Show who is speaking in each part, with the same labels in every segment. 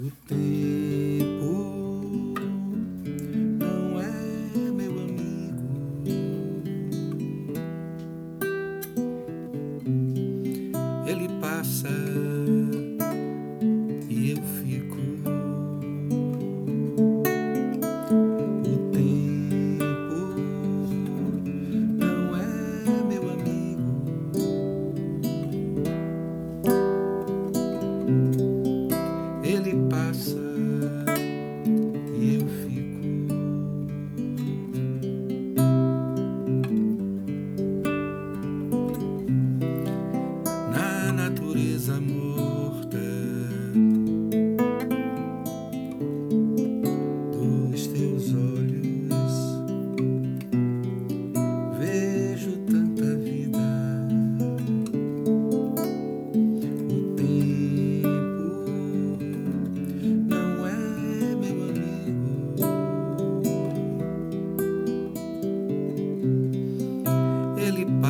Speaker 1: O tempo não é meu amigo. Ele passa Ele passa e eu fico. Na natureza, amor.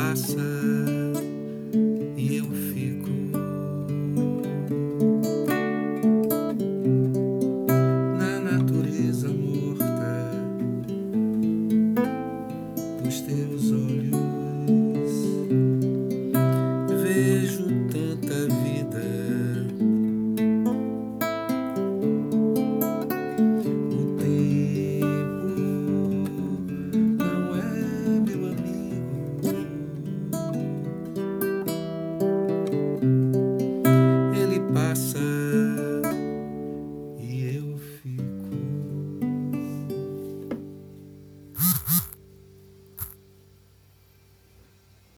Speaker 1: passa e eu fico. na natureza morta dos teus.